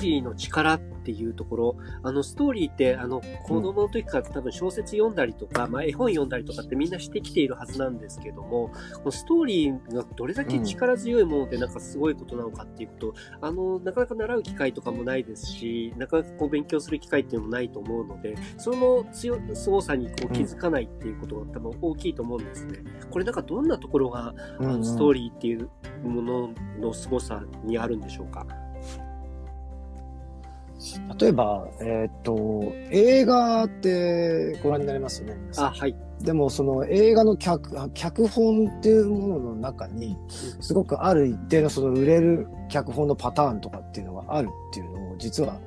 ーリーの力っていうところ、あのストーリーってあの子供の時から多分小説読んだりとか、まあ絵本読んだりとかってみんなしてきているはずなんですけども、このストーリーがどれだけ力強いものでなんかすごいことなのかっていうこと、あの、なかなか習う機会とかもないですし、なかなかこう勉強する機会っていうのもないと思うので、その強、凄さにこう気づかないっていうことが多分大きいと思うんですね。これなんかどんなところが、あのストーリーっていうものの凄さにあるんでしょうか？例えば、えーっと、映画ってご覧になりますよね。あ、はい。でもその映画の脚脚本っていうものの中にすごくある一定のその売れる脚本のパターンとかっていうのがあるっていうのを実は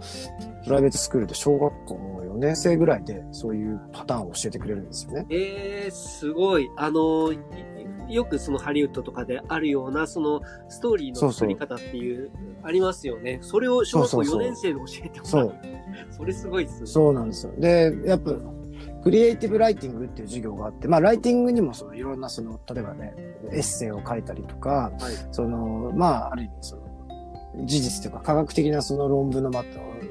プライベートスクールで小学校の4年生ぐらいでそういうパターンを教えてくれるんですよね。えー、すごい。あの、よくそのハリウッドとかであるような、そのストーリーの作り方っていう、ありますよね。それを小学校4年生で教えてもらう。それすごいっすね。そうなんですよ。で、やっぱ、クリエイティブライティングっていう授業があって、まあ、ライティングにもそのいろんなその、例えばね、エッセイを書いたりとか、はい、その、まあ、ある意味その、事実というか科学的なその論文の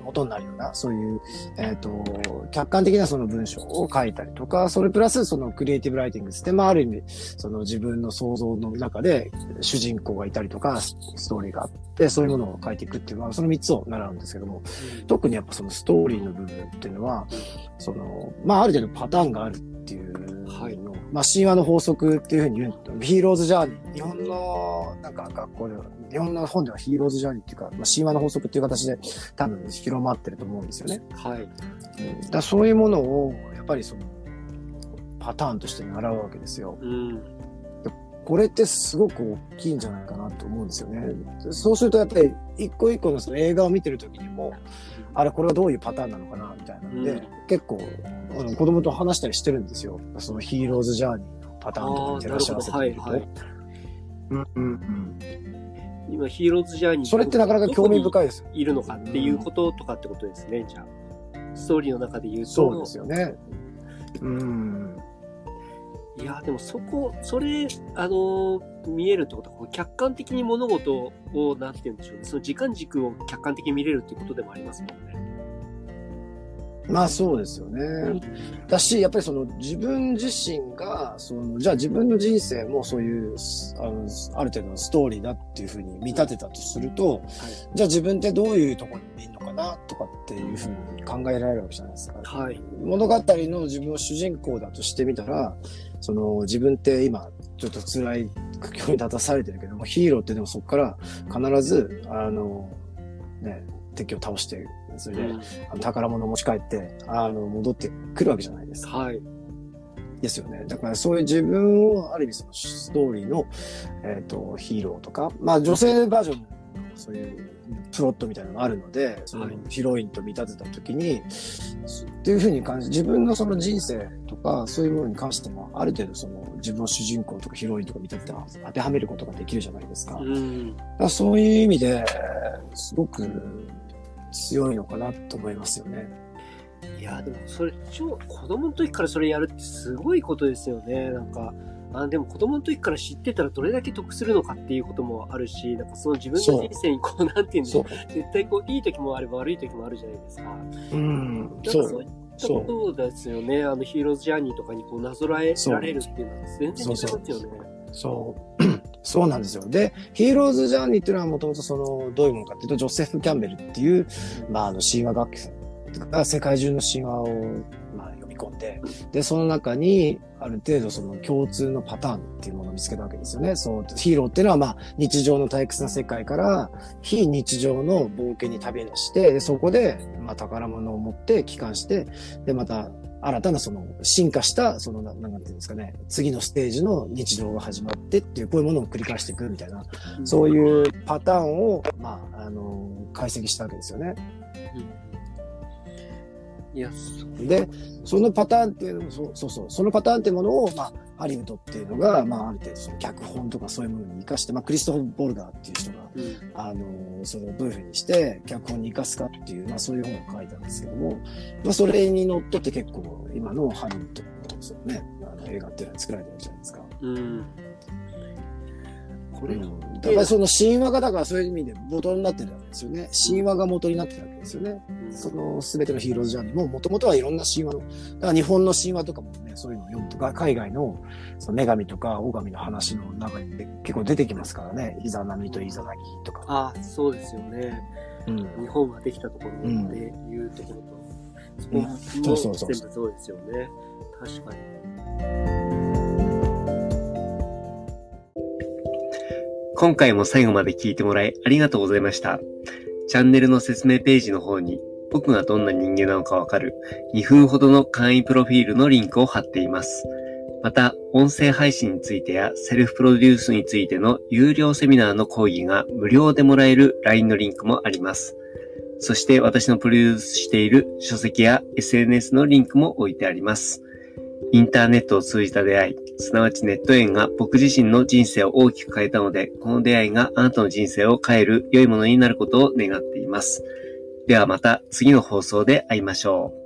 元になるような、そういう、えっ、ー、と、客観的なその文章を書いたりとか、それプラスそのクリエイティブライティングって、まあある意味、その自分の想像の中で主人公がいたりとか、ストーリーがあって、そういうものを書いていくっていうのは、その3つを習うんですけども、うん、特にやっぱそのストーリーの部分っていうのは、その、まあある程度パターンがあるっていうの、はい、まあ神話の法則っていうふうに言うと、ヒーローズジャーニー、日本のなんか学校では、日本の本ではヒーローズジャーニーっていうか、まあ、神話の法則っていう形で多分広まってると思うんですよね。はい。うん、だそういうものを、やっぱりその、パターンとして習うわけですよ。うん。これってすごく大きいんじゃないかなと思うんですよね。そうするとやっぱり一個一個のその映画を見てる時にも、あれこれはどういうパターンなのかなみたいなので、うん、結構あの子供と話したりしてるんですよ。そのヒーローズジャーニーのパターンとかに照らし合わせてみると。はいはい、うんうんうん。今ヒーローズジャーニーそれってなかなか興味深いですいるのかっていうこととかってことですね、じゃあ。ストーリーの中で言うと。そうですよね。うん。いや、でもそこ、それ、あの、見えるってことは、客観的に物事を、なんて言うんでしょうね。その時間軸を客観的に見れるっていうことでもありますもんね。まあそうですよね。だし、やっぱりその自分自身が、その、じゃあ自分の人生もそういう、あの、ある程度のストーリーだっていうふうに見立てたとすると、はい、じゃあ自分ってどういうところにいるのかなとかっていうふうに考えられるわけじゃないですか。はい。物語の自分を主人公だとしてみたら、その自分って今ちょっと辛い苦境に立たされてるけども、ヒーローってでもそこから必ず、あの、ね、敵を倒して、それで、うん、あの宝物を持ち帰って、あの、戻ってくるわけじゃないですか。はい。ですよね。だからそういう自分を、ある意味そのストーリーの、えっ、ー、と、ヒーローとか、まあ女性バージョンのそういうプロットみたいなのがあるので、そのヒロインと見立てたときに、っていうふうに感じ、自分のその人生とか、そういうものに関しても、ある程度その自分を主人公とかヒロインとか見立てて当てはめることができるじゃないですか。うん、だそういう意味で、すごく強いのかなと思いますよね。いや、でもそれ、超、子供の時からそれやるってすごいことですよね。なんか、あでも子供の時から知ってたらどれだけ得するのかっていうこともあるし、なんかその自分の人生にこう、なんていうんでしょう。絶対こう、いい時もあれば悪い時もあるじゃないですか。うん。そう。そうですよね。あの、ヒーローズジャーニーとかにこう、なぞらえられるっていうのは全然違いますよね。そう。そうそうなんですよ。で、ヒーローズジャーニーっていうのはもともとその、どういうものかっていうと、ジョセフ・キャンベルっていう、まあ、あの、神話学者が世界中の神話を、まあ、読み込んで、で、その中に、ある程度その共通のパターンっていうものを見つけたわけですよね。そう、ヒーローっていうのはまあ、日常の退屈な世界から、非日常の冒険に旅出して、でそこで、まあ、宝物を持って帰還して、で、また、新たなその進化した、その、なんていうんですかね、次のステージの日常が始まってっていう、こういうものを繰り返していくみたいな、そういうパターンを、まあ、あの、解析したわけですよね。いや、で、そのパターンっていうのも、そうそうそう、そのパターンっていうものを、まあ、ハリウッドっていうのが、まあ、ある程度、その脚本とかそういうものに活かして、まあ、クリストフ・ボルガーっていう人が、うん、あの、その、どういうふうにして、脚本に活かすかっていう、まあ、そういう本を書いたんですけども、まあ、それにのっとって結構、今のハリウッドのね、あの映画っていうのは作られてるじゃないですか。うん。これ、うんだからその神話がだからそういう意味で元になってるわけですよね。神話が元になってるわけですよね。その全てのヒーローズジャーニーももともとはいろんな神話の、だから日本の神話とかもね、そういうのを読むとか、海外のその女神とか大神の話の中に結構出てきますからね。イザナミとイザナギとか。ああ、そうですよね。うん、日本ができたところでいうところと、そこも全部そうですよね。確かに。今回も最後まで聞いてもらいありがとうございました。チャンネルの説明ページの方に僕がどんな人間なのかわかる2分ほどの簡易プロフィールのリンクを貼っています。また、音声配信についてやセルフプロデュースについての有料セミナーの講義が無料でもらえる LINE のリンクもあります。そして私のプロデュースしている書籍や SNS のリンクも置いてあります。インターネットを通じた出会い、すなわちネット縁が僕自身の人生を大きく変えたので、この出会いがあなたの人生を変える良いものになることを願っています。ではまた次の放送で会いましょう。